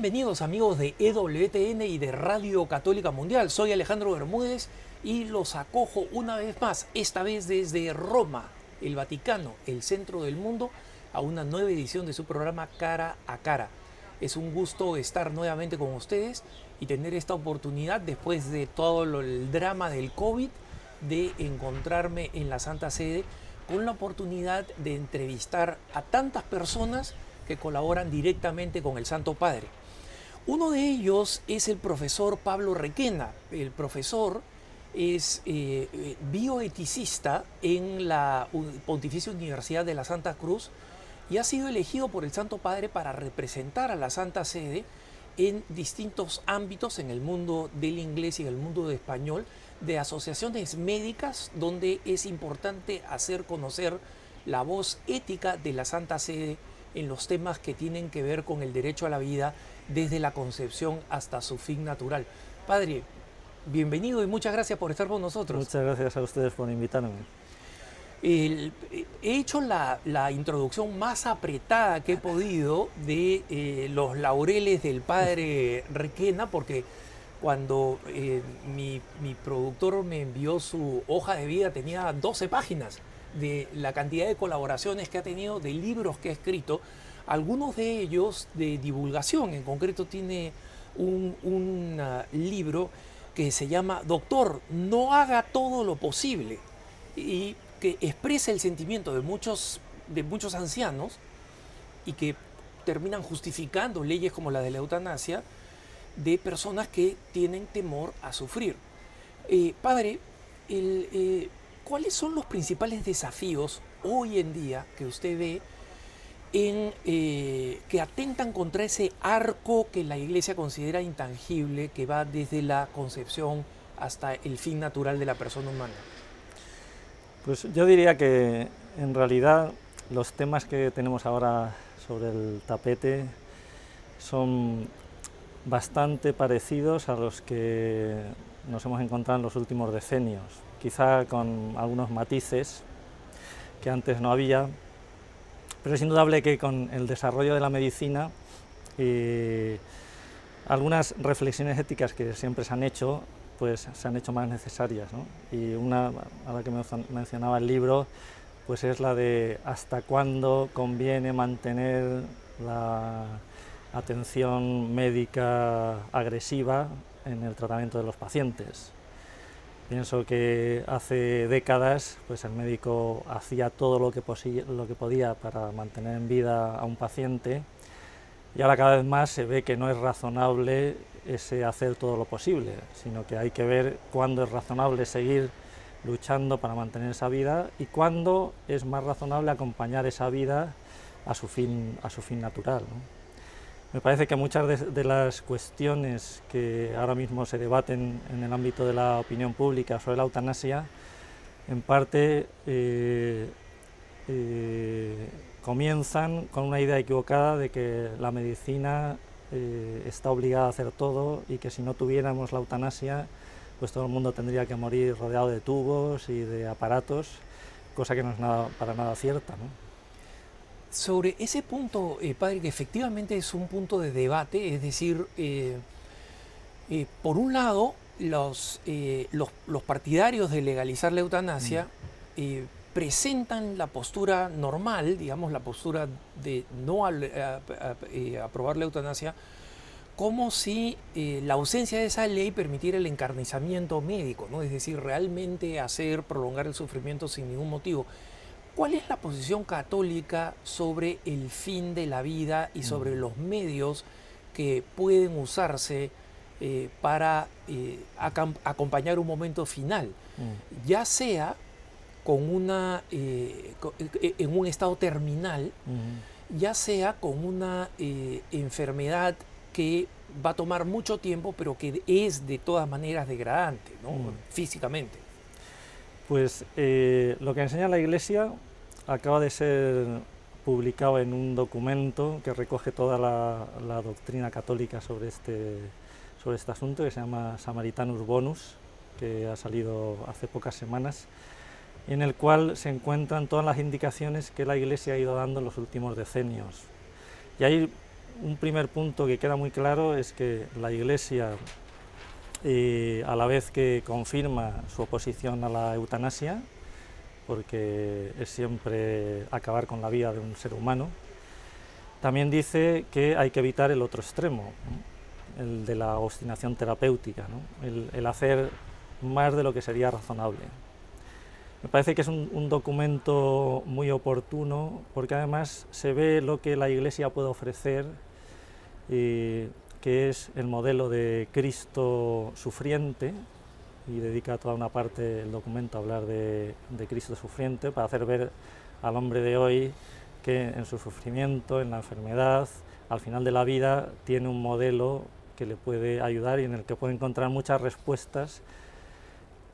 Bienvenidos amigos de EWTN y de Radio Católica Mundial. Soy Alejandro Bermúdez y los acojo una vez más, esta vez desde Roma, el Vaticano, el centro del mundo, a una nueva edición de su programa Cara a Cara. Es un gusto estar nuevamente con ustedes y tener esta oportunidad después de todo el drama del COVID de encontrarme en la Santa Sede con la oportunidad de entrevistar a tantas personas que colaboran directamente con el Santo Padre. Uno de ellos es el profesor Pablo Requena. El profesor es eh, eh, bioeticista en la Pontificia Universidad de la Santa Cruz y ha sido elegido por el Santo Padre para representar a la Santa Sede en distintos ámbitos en el mundo del inglés y en el mundo del español, de asociaciones médicas donde es importante hacer conocer la voz ética de la Santa Sede en los temas que tienen que ver con el derecho a la vida desde la concepción hasta su fin natural. Padre, bienvenido y muchas gracias por estar con nosotros. Muchas gracias a ustedes por invitarme. he hecho la, introducción más apretada que he podido de eh, los laureles del padre Requena, porque cuando eh, mi, mi, productor me envió su hoja de vida tenía 12 páginas de la cantidad de colaboraciones que ha tenido, de libros que ha escrito, algunos de ellos de divulgación, en concreto tiene un, un uh, libro que se llama Doctor, no haga todo lo posible y que expresa el sentimiento de muchos, de muchos ancianos y que terminan justificando leyes como la de la eutanasia de personas que tienen temor a sufrir. Eh, padre, eh, ¿cuáles son los principales desafíos hoy en día que usted ve en, eh, que atentan contra ese arco que la Iglesia considera intangible, que va desde la concepción hasta el fin natural de la persona humana? Pues yo diría que en realidad los temas que tenemos ahora sobre el tapete son bastante parecidos a los que nos hemos encontrado en los últimos decenios, quizá con algunos matices que antes no había, pero es indudable que con el desarrollo de la medicina algunas reflexiones éticas que siempre se han hecho pues se han hecho más necesarias y una a la que mencionaba el libro pues es la de hasta cuándo conviene mantener la atención médica agresiva en el tratamiento de los pacientes. Pienso que hace décadas pues el médico hacía todo lo que, lo que podía para mantener en vida a un paciente y ahora cada vez más se ve que no es razonable ese hacer todo lo posible, sino que hay que ver cuándo es razonable seguir luchando para mantener esa vida y cuándo es más razonable acompañar esa vida a su fin, a su fin natural. Me parece que muchas de, las cuestiones que ahora mismo se debaten en el ámbito de la opinión pública sobre la eutanasia, en parte eh, eh, comienzan con una idea equivocada de que la medicina eh, está obligada a hacer todo y que si no tuviéramos la eutanasia, pues todo el mundo tendría que morir rodeado de tubos y de aparatos, cosa que no es nada, para nada cierta. Sobre ese punto, eh, padre, que efectivamente es un punto de debate, es decir, eh, eh, por un lado, los, los, partidarios de legalizar la eutanasia mm. presentan la postura normal, digamos, la postura de no aprobar la eutanasia, como si la ausencia de esa ley permitiera el encarnizamiento médico, ¿no? es decir, realmente hacer prolongar el sufrimiento sin ningún motivo. ¿Cuál es la posición católica sobre el fin de la vida y sobre los medios que pueden usarse eh, para eh, acompañar un momento final? Mm. Ya sea con una, eh, en un estado terminal, ya sea con una enfermedad que va a tomar mucho tiempo, pero que es de todas maneras degradante, mm. físicamente. Pues lo que enseña la Iglesia acaba de ser publicado en un documento que recoge toda la, doctrina católica sobre este, sobre este asunto, que se llama Samaritanus Bonus, que ha salido hace pocas semanas, en el cual se encuentran todas las indicaciones que la Iglesia ha ido dando en los últimos decenios. Y ahí un primer punto que queda muy claro es que la Iglesia, eh, a la vez que confirma su oposición a la eutanasia, porque es siempre acabar con la vida de un ser humano, también dice que hay que evitar el otro extremo, el de la obstinación terapéutica, el, hacer más de lo que sería razonable. Me parece que es un, documento muy oportuno porque además se ve lo que la Iglesia puede ofrecer, que es el modelo de Cristo sufriente, y dedica toda una parte del documento a hablar de, de Cristo sufriente, para hacer ver al hombre de hoy que en su sufrimiento, en la enfermedad, al final de la vida, tiene un modelo que le puede ayudar y en el que puede encontrar muchas respuestas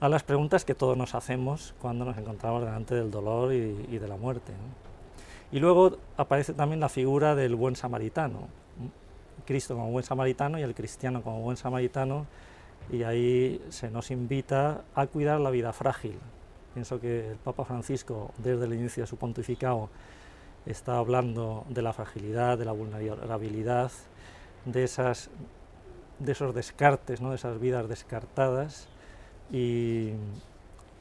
a las preguntas que todos nos hacemos cuando nos encontramos delante del dolor y, de la muerte. Y luego aparece también la figura del buen samaritano, Cristo como buen samaritano y el cristiano como buen samaritano, y ahí se nos invita a cuidar la vida frágil. Pienso que el Papa Francisco, desde el inicio de su pontificado, está hablando de la fragilidad, de la vulnerabilidad, de, esas, de esos descartes, ¿no? de esas vidas descartadas y,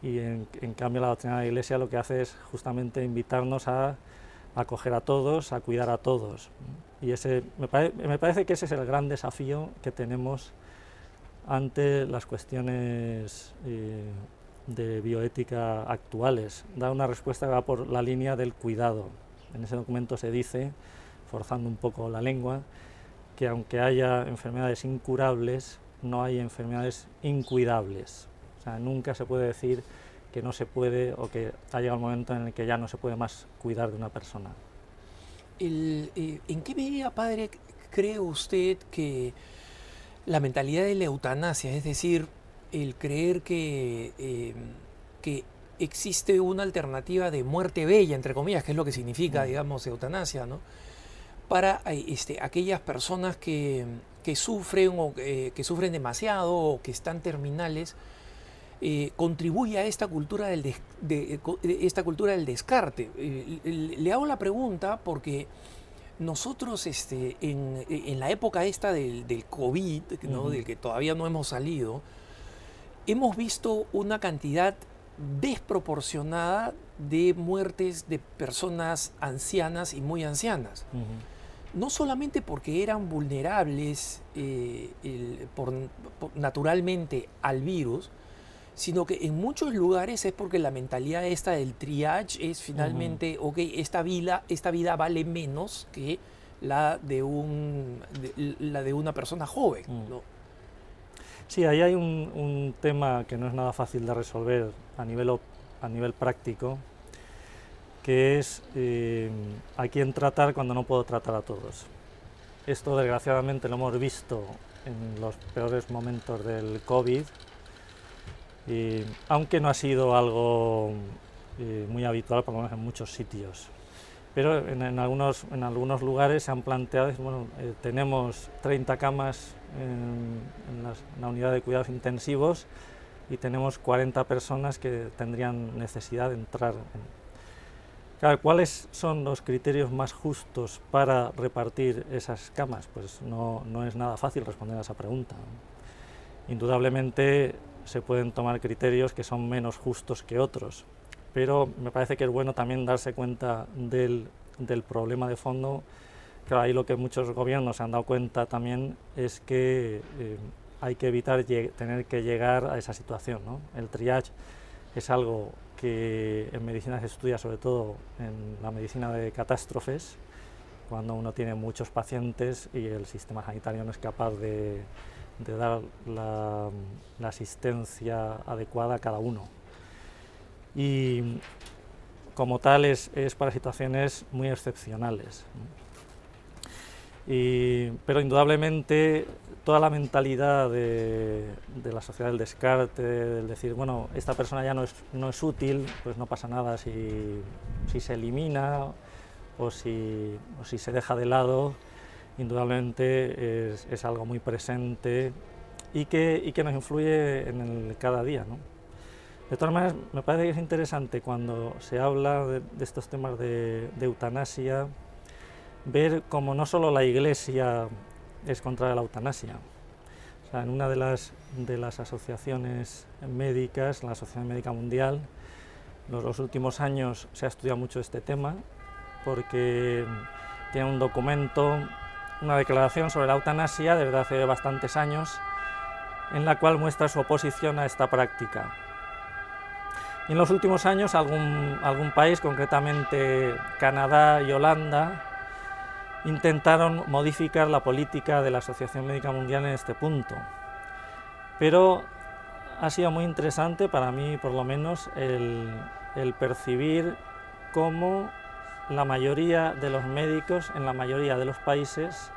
en, cambio la doctrina de la Iglesia lo que hace es justamente invitarnos a acoger a todos, a cuidar a todos. Y ese, me, parece que ese es el gran desafío que tenemos ante las cuestiones eh, de bioética actuales, dar una respuesta que va por la línea del cuidado, en ese documento se dice, forzando un poco la lengua, que aunque haya enfermedades incurables, no hay enfermedades incuidables. O sea, nunca se puede decir que no se puede o que ha llegado el momento en el que ya no se puede más cuidar de una persona. Eh, ¿En qué medida, padre, cree usted que la mentalidad de la eutanasia, es decir, el creer que, eh, que existe una alternativa de muerte bella, entre comillas, que es lo que significa, digamos, eutanasia, ¿no? Para eh, este, aquellas personas que, sufren o que sufren demasiado o que están terminales, eh, contribuye a esta cultura del, de, esta cultura del descarte. Eh, le hago la pregunta porque nosotros este, en, la época esta del, del COVID, ¿no? del que todavía no hemos salido, hemos visto una cantidad desproporcionada de muertes de personas ancianas y muy ancianas. No solamente porque eran vulnerables eh, por, naturalmente al virus, sino que en muchos lugares es porque la mentalidad esta del triage es finalmente, ok, esta vida, esta vida vale menos que la de, un, la de una persona joven. Sí, ahí hay un, tema que no es nada fácil de resolver a nivel, a nivel práctico, que es eh, a quién tratar cuando no puedo tratar a todos. Esto desgraciadamente lo hemos visto en los peores momentos del COVID, y, aunque no ha sido algo eh, muy habitual, por lo menos en muchos sitios. Pero en, algunos, en algunos lugares se han planteado, bueno, eh, tenemos 30 camas en, la unidad de cuidados intensivos y tenemos 40 personas que tendrían necesidad de entrar. ¿Cuáles son los criterios más justos para repartir esas camas? Pues no, no es nada fácil responder a esa pregunta. Indudablemente se pueden tomar criterios que son menos justos que otros, pero me parece que es bueno también darse cuenta del, del problema de fondo Claro, ahí lo que muchos gobiernos se han dado cuenta también es que eh, hay que evitar tener que llegar a esa situación. ¿no? El triage es algo que en medicina se estudia sobre todo en la medicina de catástrofes, cuando uno tiene muchos pacientes y el sistema sanitario no es capaz de, dar la, asistencia adecuada a cada uno. Y como tal es, es para situaciones muy excepcionales pero indudablemente toda la mentalidad de, la sociedad del descarte, del decir, bueno, esta persona ya no es, no es útil, pues no pasa nada si, si se elimina o si, o si, se deja de lado, indudablemente es, es algo muy presente y que, y que, nos influye en el cada día. De todas maneras, me parece que es interesante cuando se habla de, estos temas de, eutanasia, ver cómo no solo la Iglesia es contra la eutanasia. O sea, en una de las, de las asociaciones médicas, la Asociación Médica Mundial, en los últimos años se ha estudiado mucho este tema porque tiene un documento, una declaración sobre la eutanasia desde hace bastantes años, en la cual muestra su oposición a esta práctica. Y en los últimos años algún, algún país, concretamente Canadá y Holanda, intentaron modificar la política de la Asociación Médica Mundial en este punto. Pero ha sido muy interesante para mí, por lo menos, el, el percibir cómo la mayoría de los médicos en la mayoría de los países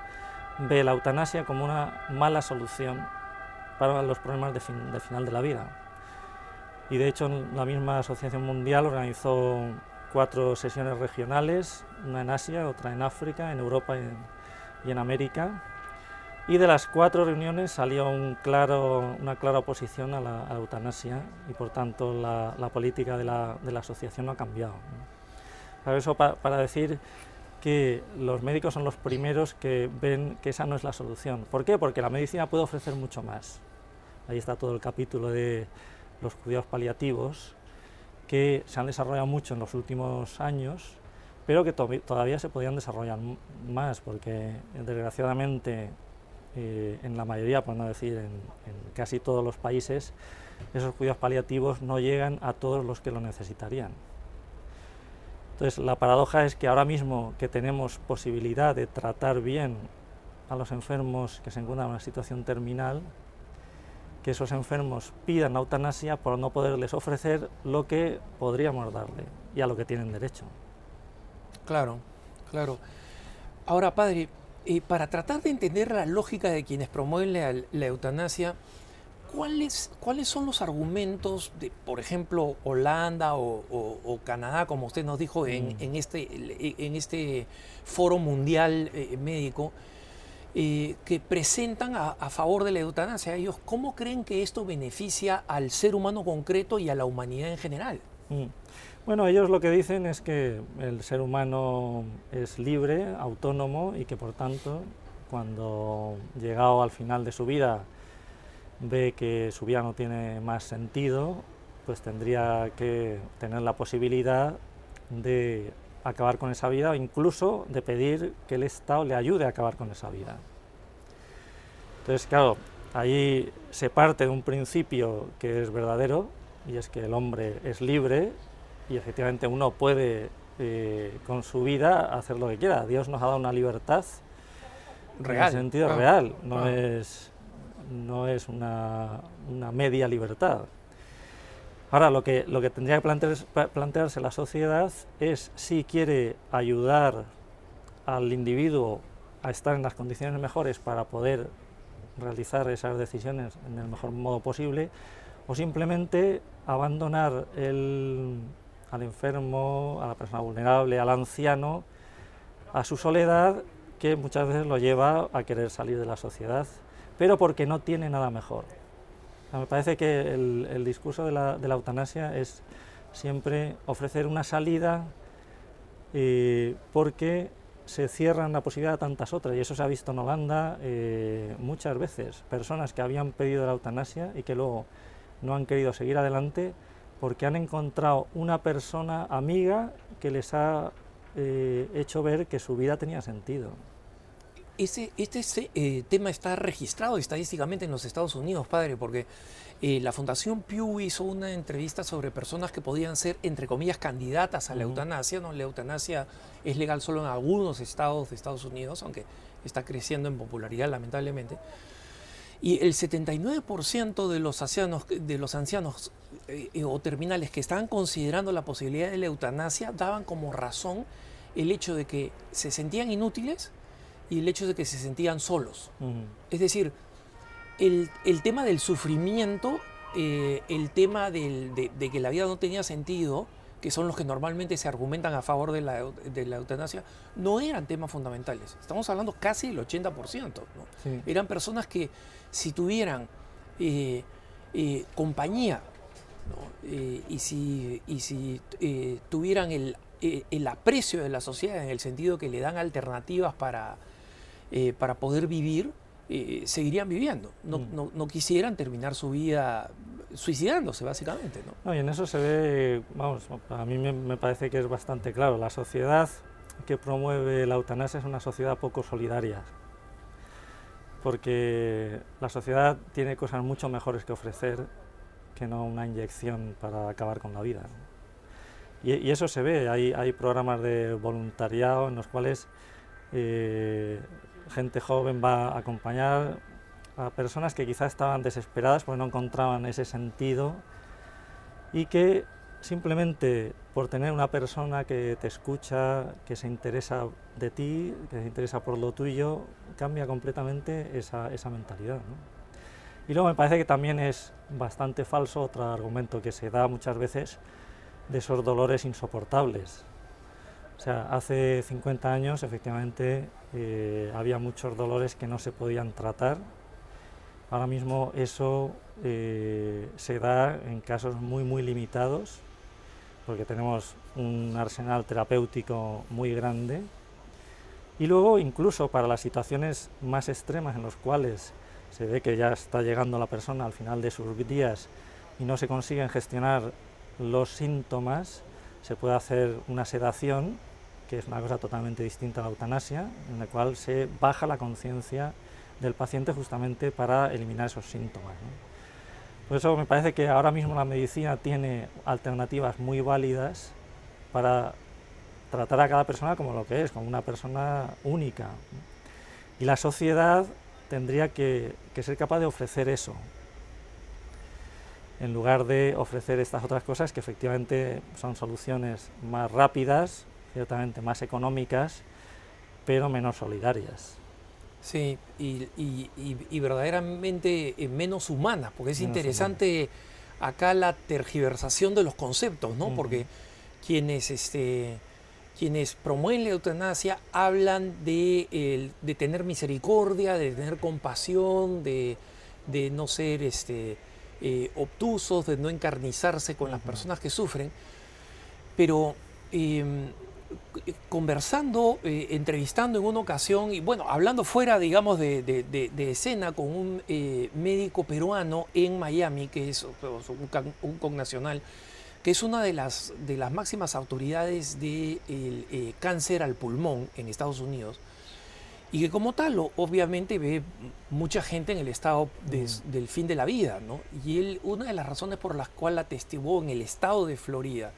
ve la eutanasia como una mala solución para los problemas de, final de la vida. Y de hecho la misma Asociación Mundial organizó cuatro sesiones regionales, una en Asia, otra en África, en Europa y en, América. Y de las cuatro reuniones salió una clara oposición a la, eutanasia y por tanto la, política de la, asociación no ha cambiado. Eso para decir que los médicos son los primeros que ven que esa no es la solución. ¿Por qué? Porque la medicina puede ofrecer mucho más. Ahí está todo el capítulo de los cuidados paliativos, que se han desarrollado mucho en los últimos años, pero que todavía se podrían desarrollar más, porque desgraciadamente eh, en la mayoría, por no decir en casi todos los países, esos cuidados paliativos no llegan a todos los que lo necesitarían. Entonces, la paradoja es que ahora mismo que tenemos posibilidad de tratar bien a los enfermos que se encuentran en una situación terminal, que esos enfermos pidan eutanasia por no poderles ofrecer lo que podríamos darle y a lo que tienen derecho. Claro, claro. Ahora, padre, eh, para tratar de entender la lógica de quienes promueven la eutanasia, ¿Cuáles, ¿Cuáles son los argumentos de, por ejemplo, Holanda o, Canadá, como usted nos dijo en, mm. este, en este foro mundial eh, médico, eh, que presentan a, favor de la eutanasia? Ellos, ¿cómo creen que esto beneficia al ser humano concreto y a la humanidad en general? Mm. Bueno, ellos lo que dicen es que el ser humano es libre, autónomo y que por tanto, cuando llegado al final de su vida, ve que su vida no tiene más sentido, pues tendría que tener la posibilidad de acabar con esa vida o incluso de pedir que el Estado le ayude a acabar con esa vida. Entonces, claro, ahí se parte de un principio que es verdadero y es que el hombre es libre y efectivamente uno puede eh, con su vida hacer lo que quiera. Dios nos ha dado una libertad real, en sentido ah. real, no ah. es no es una, media libertad. Ahora, lo que, lo que tendría que plantearse la sociedad es si quiere ayudar al individuo a estar en las condiciones mejores para poder realizar esas decisiones en el mejor modo posible, o simplemente abandonar al enfermo, a la persona vulnerable, al anciano, a su soledad, que muchas veces lo lleva a querer salir de la sociedad pero porque no tiene nada mejor. me parece que el, discurso de la, eutanasia es siempre ofrecer una salida eh, porque se cierran la posibilidad de tantas otras, y eso se ha visto en Holanda eh, muchas veces, personas que habían pedido la eutanasia y que luego no han querido seguir adelante porque han encontrado una persona amiga que les ha eh, hecho ver que su vida tenía sentido este eh, tema está registrado estadísticamente en los Estados Unidos, padre, porque eh, la Fundación Pew hizo una entrevista sobre personas que podían ser, entre comillas, candidatas a la eutanasia. ¿no? La eutanasia es legal solo en algunos estados de Estados Unidos, aunque está creciendo en popularidad, lamentablemente. Y el 79% de los ancianos, de los ancianos eh, o terminales que estaban considerando la posibilidad de la eutanasia daban como razón el hecho de que se sentían inútiles y el hecho de que se sentían solos. Es decir, el, tema del sufrimiento, eh, el tema de, que la vida no tenía sentido, que son los que normalmente se argumentan a favor de la, eutanasia, no eran temas fundamentales. Estamos hablando casi del 80%. Eran personas que si tuvieran eh, eh, compañía y si, y si tuvieran el el aprecio de la sociedad en el sentido que le dan alternativas para, eh, para poder vivir, eh, seguirían viviendo. No, mm. no, quisieran terminar su vida suicidándose, básicamente. ¿no? y en eso se ve, vamos, a mí me, me, parece que es bastante claro. La sociedad que promueve la eutanasia es una sociedad poco solidaria. Porque la sociedad tiene cosas mucho mejores que ofrecer que no una inyección para acabar con la vida. Y, eso se ve, hay, hay, programas de voluntariado en los cuales eh, gente joven va a acompañar a personas que quizás estaban desesperadas porque no encontraban ese sentido y que simplemente por tener una persona que te escucha, que se interesa de ti, que se interesa por lo tuyo, cambia completamente esa, esa mentalidad. Y luego me parece que también es bastante falso otro argumento que se da muchas veces de esos dolores insoportables. O sea, hace 50 años efectivamente eh, había muchos dolores que no se podían tratar. Ahora mismo eso eh, se da en casos muy, muy limitados, porque tenemos un arsenal terapéutico muy grande. Y luego, incluso para las situaciones más extremas en las cuales se ve que ya está llegando la persona al final de sus días y no se consiguen gestionar los síntomas, se puede hacer una sedación, que es una cosa totalmente distinta a la eutanasia, en la cual se baja la conciencia del paciente justamente para eliminar esos síntomas. Por eso me parece que ahora mismo la medicina tiene alternativas muy válidas para tratar a cada persona como lo que es, como una persona única. Y la sociedad tendría que, ser capaz de ofrecer eso, en lugar de ofrecer estas otras cosas que efectivamente son soluciones más rápidas, ciertamente más económicas, pero menos solidarias. Sí, y, verdaderamente eh, menos humanas, porque es interesante acá la tergiversación de los conceptos, ¿no? Porque quienes, este, quienes promueven la eutanasia hablan de, de tener misericordia, de tener compasión, de, de no ser este, eh, obtusos, de no encarnizarse con las personas que sufren, pero em, conversando, eh, entrevistando en una ocasión, y bueno, hablando fuera, digamos, de, escena con un eh, médico peruano en Miami, que es un, un connacional, que es una de las, de las máximas autoridades del de cáncer al pulmón en Estados Unidos, y que como tal obviamente ve mucha gente en el estado del fin de la vida, ¿no? Y él, una de las razones por las cuales atestiguó en el estado de Florida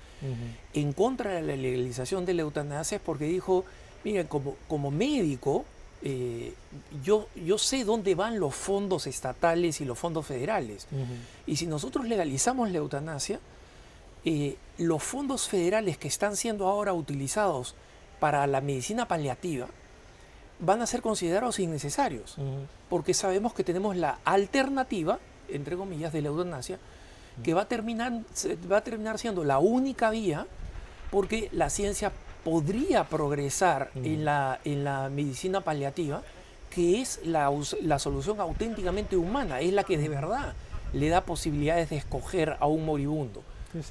en contra de la legalización de la eutanasia es porque dijo, miren, como, como médico, eh, yo, yo sé dónde van los fondos estatales y los fondos federales. Y si nosotros legalizamos la eutanasia, eh, los fondos federales que están siendo ahora utilizados para la medicina paliativa, van a ser considerados innecesarios, porque sabemos que tenemos la alternativa, entre comillas, de la eutanasia, que va a, terminar, va a terminar siendo la única vía, porque la ciencia podría progresar en, la, en la medicina paliativa, que es la, la solución auténticamente humana, es la que de verdad le da posibilidades de escoger a un moribundo,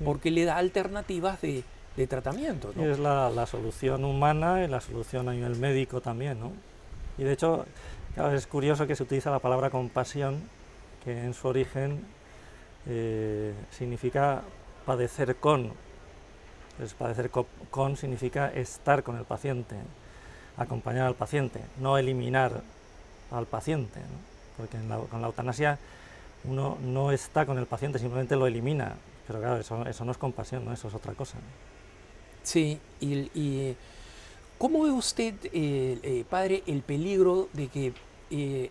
porque le da alternativas de, de tratamiento. Es la, la, solución humana y la solución a nivel médico también, ¿no? Y de hecho, es curioso que se utiliza la palabra compasión, que en su origen eh, significa padecer con. Padecer con significa estar con el paciente, acompañar al paciente, no eliminar al paciente. Porque con la eutanasia uno no está con el paciente, simplemente lo elimina. Pero claro, eso, eso no es compasión, ¿no? eso es otra cosa. Sí, y, ¿cómo ve usted, eh, eh, padre, el peligro de que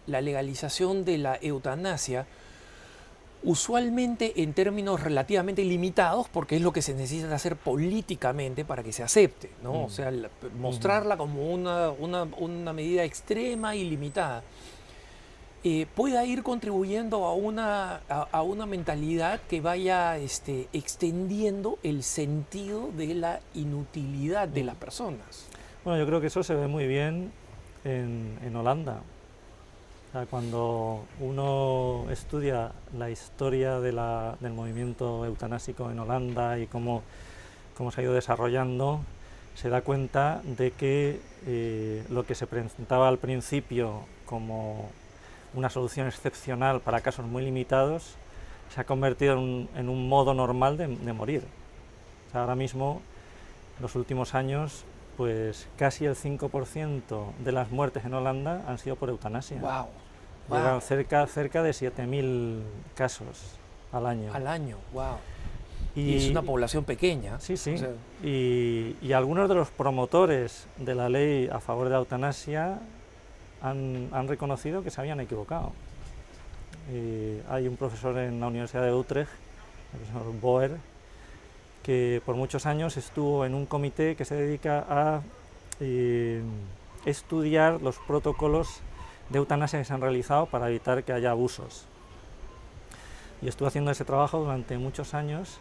la legalización de la eutanasia, usualmente en términos relativamente limitados, porque es lo que se necesita hacer políticamente para que se acepte, ¿no? O mm. sea, mostrarla como una, una, una medida extrema y limitada, eh, pueda ir contribuyendo a una, a, una mentalidad que vaya este, extendiendo el sentido de la inutilidad de las personas. Bueno, yo creo que eso se ve muy bien en, en Holanda. Cuando uno estudia la historia del movimiento eutanásico en Holanda y cómo, cómo se ha ido desarrollando, se da cuenta de que eh, lo que se presentaba al principio como una solución excepcional para casos muy limitados se ha convertido en un, modo normal de, morir. ahora mismo, en los últimos años, pues casi el 5% de las muertes en Holanda han sido por eutanasia. Wow. cerca, cerca de 7.000 casos al año. Al año, wow. Y, es una población pequeña. Sí, sí. y, algunos de los promotores de la ley a favor de la eutanasia han, reconocido que se habían equivocado. hay un profesor en la Universidad de Utrecht, el profesor Boer, que por muchos años estuvo en un comité que se dedica a eh, estudiar los protocolos de eutanasia que se han realizado para evitar que haya abusos. Y estuvo haciendo ese trabajo durante muchos años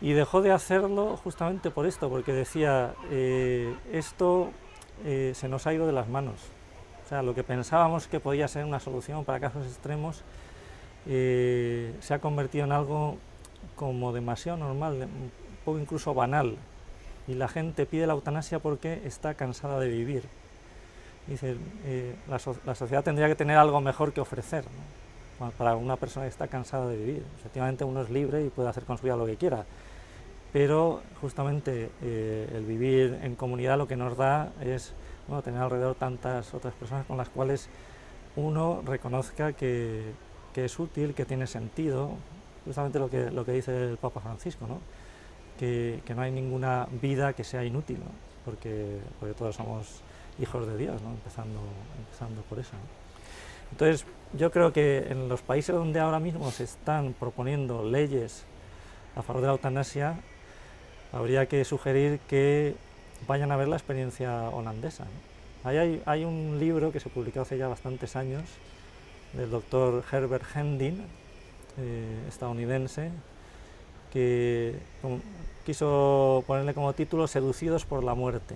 y dejó de hacerlo justamente por esto, porque decía, eh, esto eh, se nos ha ido de las manos. O sea, lo que pensábamos que podía ser una solución para casos extremos se ha convertido en algo como demasiado normal, un poco incluso banal. Y la gente pide la eutanasia porque está cansada de vivir. Dice, la, sociedad tendría que tener algo mejor que ofrecer para una persona que está cansada de vivir. Efectivamente uno es libre y puede hacer con su vida lo que quiera, pero justamente eh, el vivir en comunidad lo que nos da es tener alrededor tantas otras personas con las cuales uno reconozca que, es útil, que tiene sentido, justamente lo que, lo que dice el Papa Francisco, ¿no? Que, no hay ninguna vida que sea inútil, porque, porque todos somos hijos de Dios, ¿no? empezando, empezando por eso. Entonces, yo creo que en los países donde ahora mismo se están proponiendo leyes a favor de la eutanasia, habría que sugerir que vayan a ver la experiencia holandesa. hay, un libro que se publicó hace ya bastantes años del doctor Herbert Hendin, eh, estadounidense, que quiso ponerle como título Seducidos por la muerte.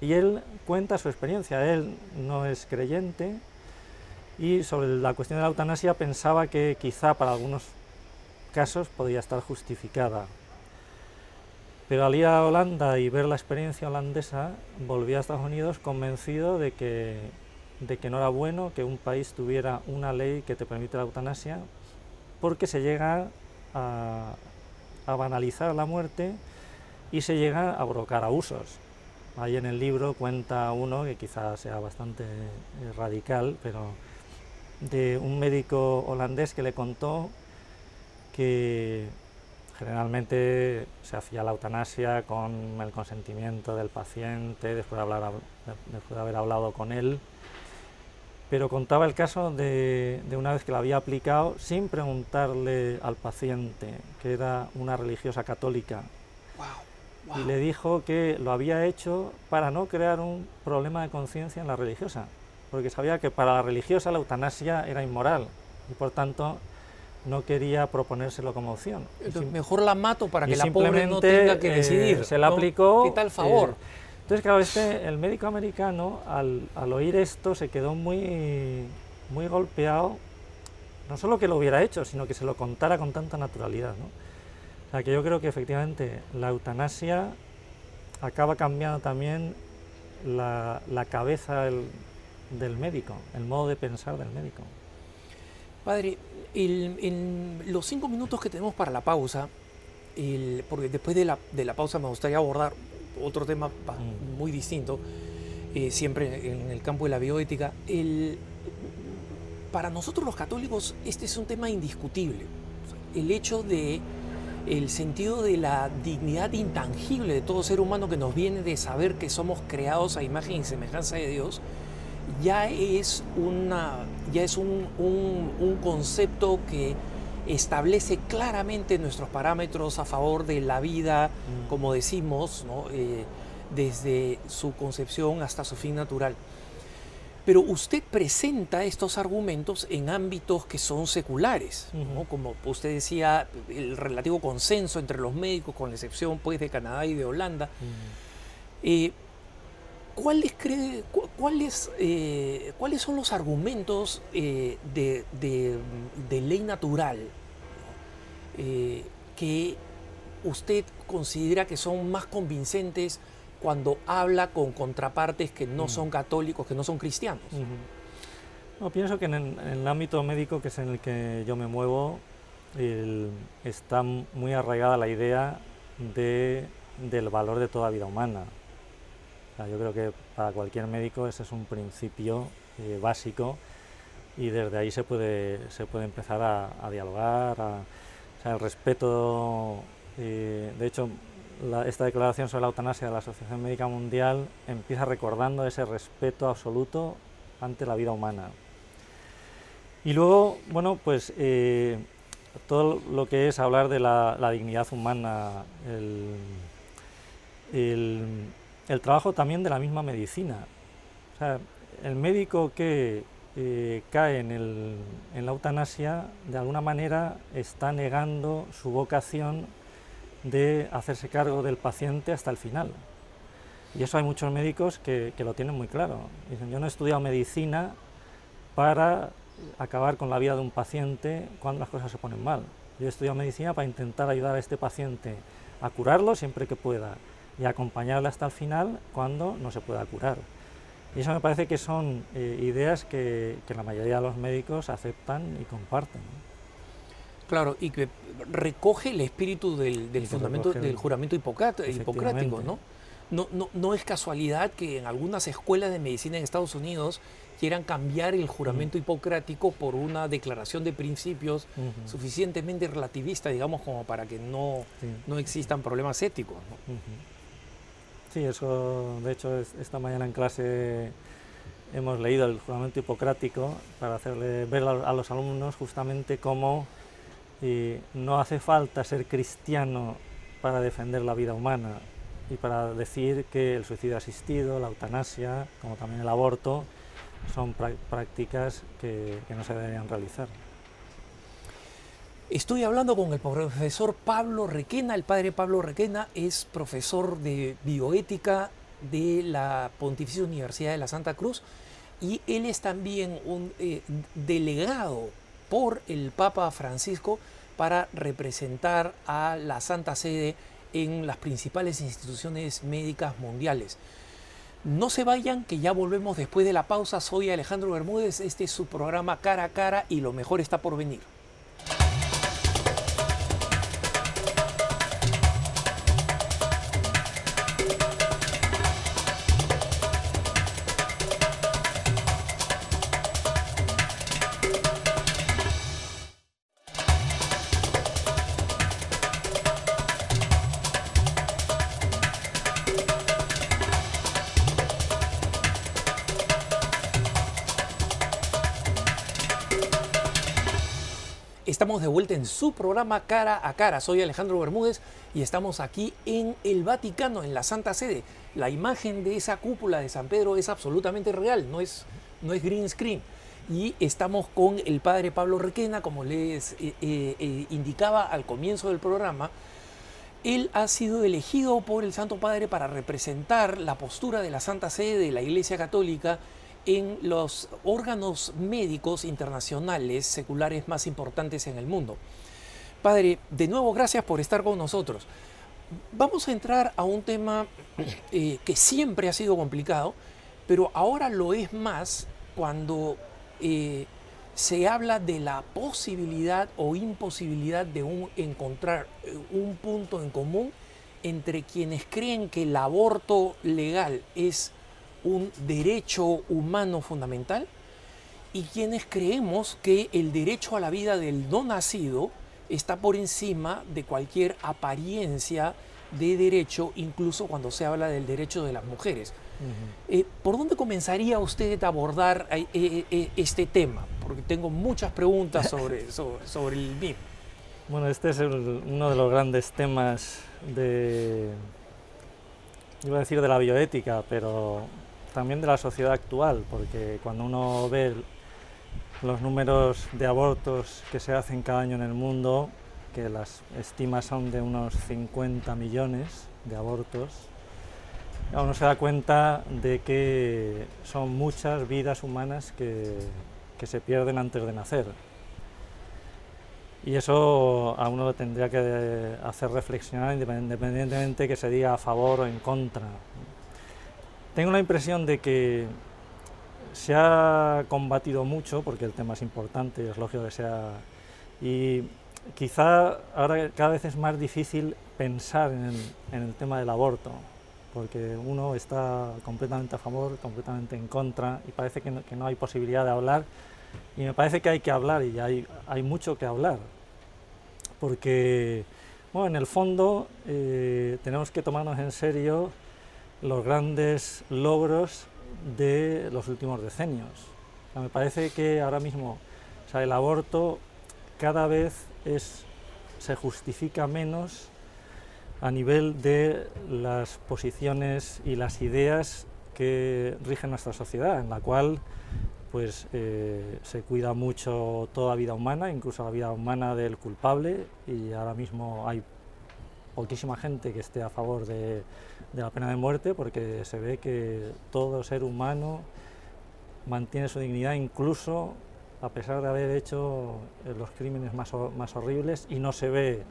Y él cuenta su experiencia, él no es creyente y sobre la cuestión de la eutanasia pensaba que quizá para algunos casos podía estar justificada pero al ir a Holanda y ver la experiencia holandesa, volví a Estados Unidos convencido de que, de que no era bueno que un país tuviera una ley que te permite la eutanasia, porque se llega a, banalizar la muerte y se llega a provocar abusos. Ahí en el libro cuenta uno, que quizás sea bastante eh, radical, pero de un médico holandés que le contó que Generalmente se hacía la eutanasia con el consentimiento del paciente, después de, hablar, después de haber hablado con él, pero contaba el caso de, una vez que la había aplicado sin preguntarle al paciente, que era una religiosa católica, y le dijo que lo había hecho para no crear un problema de conciencia en la religiosa, porque sabía que para la religiosa la eutanasia era inmoral y por tanto no quería proponérselo como opción. mejor la mato para que la pobre no tenga que decidir. Eh, se la aplicó. ¿Qué tal favor? Eh, entonces, claro, este, el médico americano, al, oír esto, se quedó muy, muy golpeado. No solo que lo hubiera hecho, sino que se lo contara con tanta naturalidad. ¿no? O sea, que yo creo que efectivamente la eutanasia acaba cambiando también la, cabeza del médico, el modo de pensar del médico. Padre, en los cinco minutos que tenemos para la pausa, porque después de la, de la, pausa me gustaría abordar otro tema mm. muy distinto, eh, siempre en el campo de la bioética. El, para nosotros los católicos este es un tema indiscutible. El hecho de el sentido de la dignidad intangible de todo ser humano que nos viene de saber que somos creados a imagen y semejanza de Dios, ya es, una, ya es un, concepto que establece claramente nuestros parámetros a favor de la vida, mm. como decimos, eh, desde su concepción hasta su fin natural. Pero usted presenta estos argumentos en ámbitos que son seculares, como usted decía, el relativo consenso entre los médicos, con la excepción pues, de Canadá y de Holanda. Eh, ¿cuáles, cree, cuáles, eh, ¿cuáles son los argumentos eh, de, ley natural eh, que usted considera que son más convincentes cuando habla con contrapartes que no son católicos, que no son cristianos? No, pienso que en el, ámbito médico, que es en el que yo me muevo, está muy arraigada la idea del valor de toda vida humana. yo creo que para cualquier médico ese es un principio eh, básico y desde ahí se puede, se puede empezar a, dialogar, el respeto, eh, de hecho esta declaración sobre la eutanasia de la Asociación Médica Mundial empieza recordando ese respeto absoluto ante la vida humana. Y luego, bueno, pues eh, todo lo que es hablar de la, dignidad humana, el, trabajo también de la misma medicina. O sea, el médico que eh, cae en, la eutanasia, de alguna manera está negando su vocación de hacerse cargo del paciente hasta el final. Y eso hay muchos médicos que, que, lo tienen muy claro. Dicen, yo no he estudiado medicina para acabar con la vida de un paciente cuando las cosas se ponen mal. Yo he estudiado medicina para intentar ayudar a este paciente a curarlo siempre que pueda y acompañarle hasta el final cuando no se pueda curar. Y eso me parece que son eh, ideas que, que, la mayoría de los médicos aceptan y comparten. Claro, y que recoge el espíritu del, fundamento del juramento hipocrático, ¿no? No, ¿no? no es casualidad que en algunas escuelas de medicina en Estados Unidos quieran cambiar el juramento hipocrático por una declaración de principios suficientemente relativista, digamos, como para que no, no existan problemas éticos. Sí, eso, de hecho, esta mañana en clase hemos leído el juramento hipocrático para hacerle ver a los alumnos justamente cómo no hace falta ser cristiano para defender la vida humana y para decir que el suicidio asistido, la eutanasia, como también el aborto, son prácticas que, no se deberían realizar. Estoy hablando con el profesor Pablo Requena. El padre Pablo Requena es profesor de bioética de la Pontificia Universidad de la Santa Cruz y él es también un eh, delegado por el Papa Francisco para representar a la Santa Sede en las principales instituciones médicas mundiales. No se vayan, que ya volvemos después de la pausa. Soy Alejandro Bermúdez, este es su programa Cara a Cara y lo mejor está por venir. En su programa Cara a Cara. Soy Alejandro Bermúdez y estamos aquí en el Vaticano, en la Santa Sede. La imagen de esa cúpula de San Pedro es absolutamente real, no es, no es green screen. Y estamos con el padre Pablo Requena, como les eh, eh, eh, indicaba al comienzo del programa. Él ha sido elegido por el Santo Padre para representar la postura de la Santa Sede de la Iglesia Católica en los órganos médicos internacionales seculares más importantes en el mundo. Padre, de nuevo gracias por estar con nosotros. Vamos a entrar a un tema eh, que siempre ha sido complicado, pero ahora lo es más cuando eh, se habla de la posibilidad o imposibilidad de encontrar eh, un punto en común entre quienes creen que el aborto legal es un derecho humano fundamental y quienes creemos que el derecho a la vida del no nacido está por encima de cualquier apariencia de derecho, incluso cuando se habla del derecho de las mujeres. Eh, ¿Por dónde comenzaría usted a abordar eh, eh, este tema? Porque tengo muchas preguntas sobre, sobre, el mismo. Bueno, este es uno de los grandes temas de, iba a decir de la bioética, pero también de la sociedad actual, porque cuando uno ve los números de abortos que se hacen cada año en el mundo, que las estimas son de unos 50 millones de abortos, uno se da cuenta de que son muchas vidas humanas que, que se pierden antes de nacer. y eso a uno lo tendría que hacer reflexionar independientemente que se diga a favor o en contra. Tengo la impresión de que se ha combatido mucho, porque el tema es importante es lógico que sea... Y quizá ahora cada vez es más difícil pensar en el, tema del aborto, porque uno está completamente a favor, completamente en contra, y parece que no, hay posibilidad de hablar, y me parece que hay que hablar, y hay, hay mucho que hablar, porque bueno, en el fondo eh, tenemos que tomarnos en serio los grandes logros de los últimos decenios. me parece que ahora mismo el aborto cada vez es, se justifica menos a nivel de las posiciones y las ideas que rigen nuestra sociedad, en la cual pues, eh, se cuida mucho toda vida humana, incluso la vida humana del culpable, y ahora mismo hay poquísima gente que esté a favor de, la pena de muerte porque se ve que todo ser humano mantiene su dignidad incluso a pesar de haber hecho eh, los crímenes más, más horribles y no se ve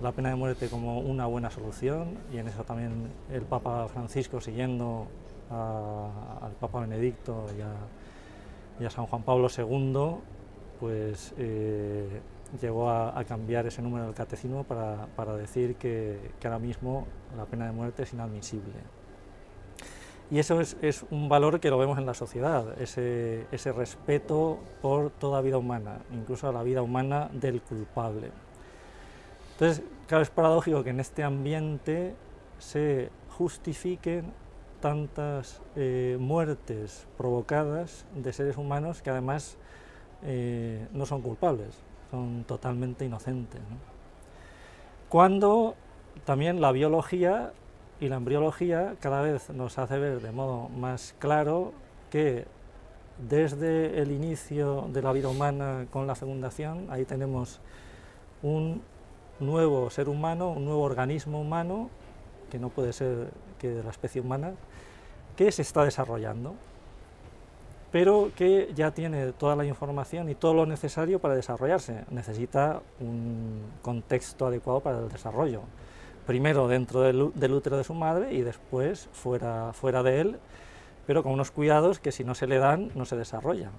la pena de muerte como una buena solución. Y en eso también el Papa Francisco siguiendo al Papa Benedicto y a, San Juan Pablo II pues eh, llegó a, cambiar ese número del catecismo para, para decir que, ahora mismo la pena de muerte es inadmisible. Y eso es, es, un valor que lo vemos en la sociedad, ese, ese respeto por toda vida humana, incluso a la vida humana del culpable. Entonces, claro, es paradójico que en este ambiente se justifiquen tantas eh, muertes provocadas de seres humanos que además eh, no son culpables son totalmente inocentes. Cuando también la biología y la embriología cada vez nos hace ver de modo más claro que desde el inicio de la vida humana con la fecundación, ahí tenemos un nuevo ser humano, un nuevo organismo humano, que no puede ser que de la especie humana, que se está desarrollando pero que ya tiene toda la información y todo lo necesario para desarrollarse. Necesita un contexto adecuado para el desarrollo. Primero dentro del, útero de su madre y después fuera, de él, pero con unos cuidados que si no se le dan no se desarrolla.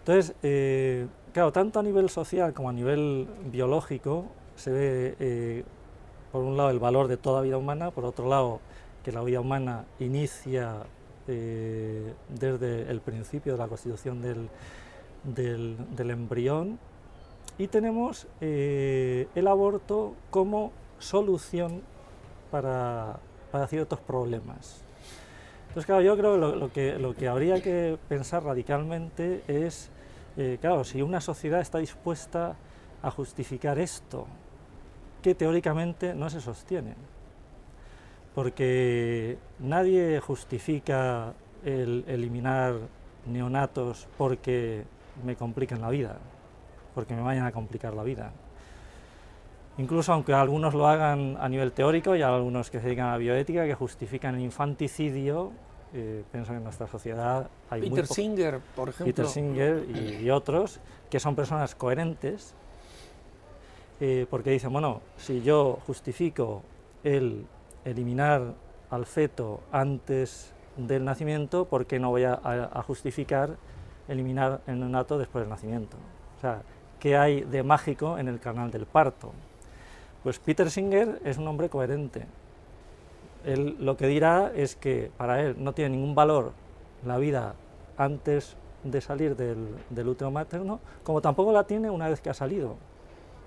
Entonces, eh, claro, tanto a nivel social como a nivel biológico se ve, eh, por un lado, el valor de toda vida humana, por otro lado, que la vida humana inicia eh, desde el principio de la constitución del, del, embrión y tenemos eh, el aborto como solución para, para, ciertos problemas. Entonces, claro, yo creo que lo, que lo que habría que pensar radicalmente es, eh, claro, si una sociedad está dispuesta a justificar esto, que teóricamente no se sostiene porque nadie justifica el eliminar neonatos porque me compliquen la vida, porque me vayan a complicar la vida. Incluso aunque algunos lo hagan a nivel teórico y hay algunos que se dedican a la bioética que justifican el infanticidio, eh, pienso que en nuestra sociedad hay Peter Singer, por ejemplo. Peter Singer y, otros, que son personas coherentes, eh, porque dicen, bueno, si yo justifico el eliminar al feto antes del nacimiento, ¿por qué no voy a, justificar eliminar el neonato después del nacimiento? O sea, ¿qué hay de mágico en el canal del parto? Pues Peter Singer es un hombre coherente. Él lo que dirá es que para él no tiene ningún valor la vida antes de salir del, del útero materno, como tampoco la tiene una vez que ha salido.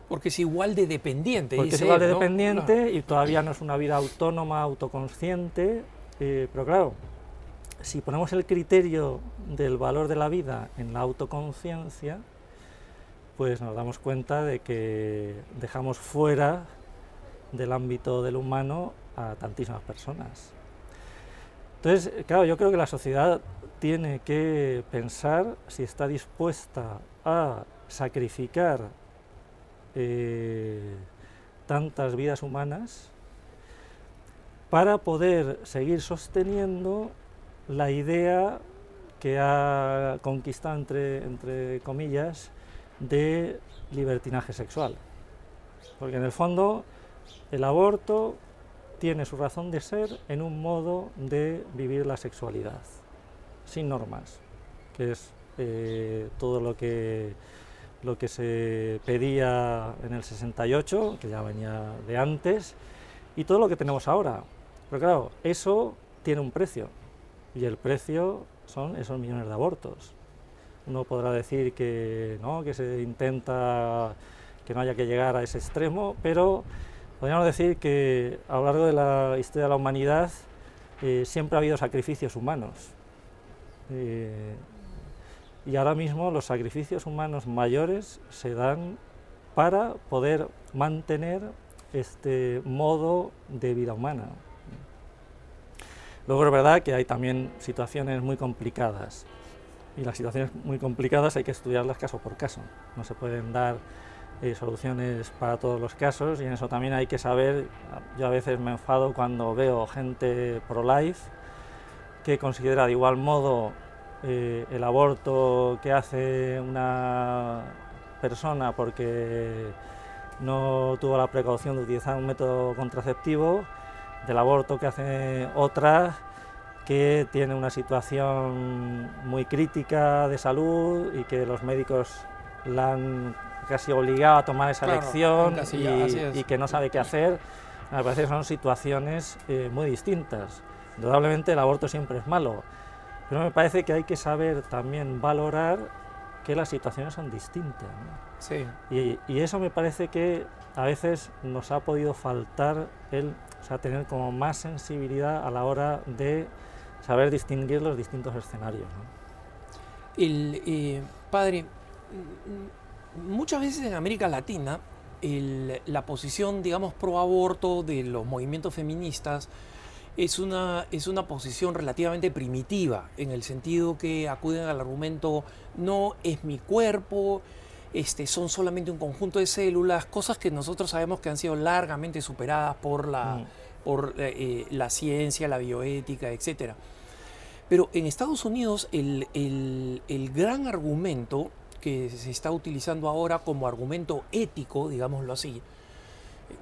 Porque es igual de dependiente. Porque es igual de dependiente y todavía no es una vida autónoma, autoconsciente. Eh, pero claro, si ponemos el criterio del valor de la vida en la autoconciencia, pues nos damos cuenta de que dejamos fuera del ámbito del humano a tantísimas personas. Entonces, claro, yo creo que la sociedad tiene que pensar si está dispuesta a sacrificar eh, tantas vidas humanas para poder seguir sosteniendo la idea que ha conquistado, entre, entre comillas, de libertinaje sexual. Porque en el fondo el aborto tiene su razón de ser en un modo de vivir la sexualidad, sin normas, que es eh, todo lo que, lo que se pedía en el 68, que ya venía de antes, y todo lo que tenemos ahora. Pero claro, eso tiene un precio, y el precio son esos millones de abortos. Uno podrá decir que no, que se intenta que no haya que llegar a ese extremo, pero podríamos decir que a lo largo de la historia de la humanidad eh, siempre ha habido sacrificios humanos. Eh, y ahora mismo los sacrificios humanos mayores se dan para poder mantener este modo de vida humana. Luego es verdad que hay también situaciones muy complicadas y las situaciones muy complicadas hay que estudiarlas caso por caso. No se pueden dar eh, soluciones para todos los casos y en eso también hay que saber, yo a veces me enfado cuando veo gente pro-life que considera de igual modo eh, el aborto que hace una persona porque no tuvo la precaución de utilizar un método contraceptivo, del aborto que hace otra que tiene una situación muy crítica de salud y que los médicos la han casi obligado a tomar esa elección y, que no sabe qué hacer. Me parece que son situaciones eh, muy distintas. Indudablemente el aborto siempre es malo, pero me parece que hay que saber también valorar que las situaciones son distintas. Sí. Y, y, eso me parece que a veces nos ha podido faltar el o sea, tener como más sensibilidad a la hora de saber distinguir los distintos escenarios. El, eh, padre, muchas veces en América Latina la posición, digamos, pro aborto de los movimientos feministas es una, es una posición relativamente primitiva, en el sentido que acuden al argumento no es mi cuerpo, este, son solamente un conjunto de células, cosas que nosotros sabemos que han sido largamente superadas por la, mm. por, eh, eh, la ciencia, la bioética, etc. Pero en Estados Unidos el, el, el gran argumento que se está utilizando ahora como argumento ético, digámoslo así,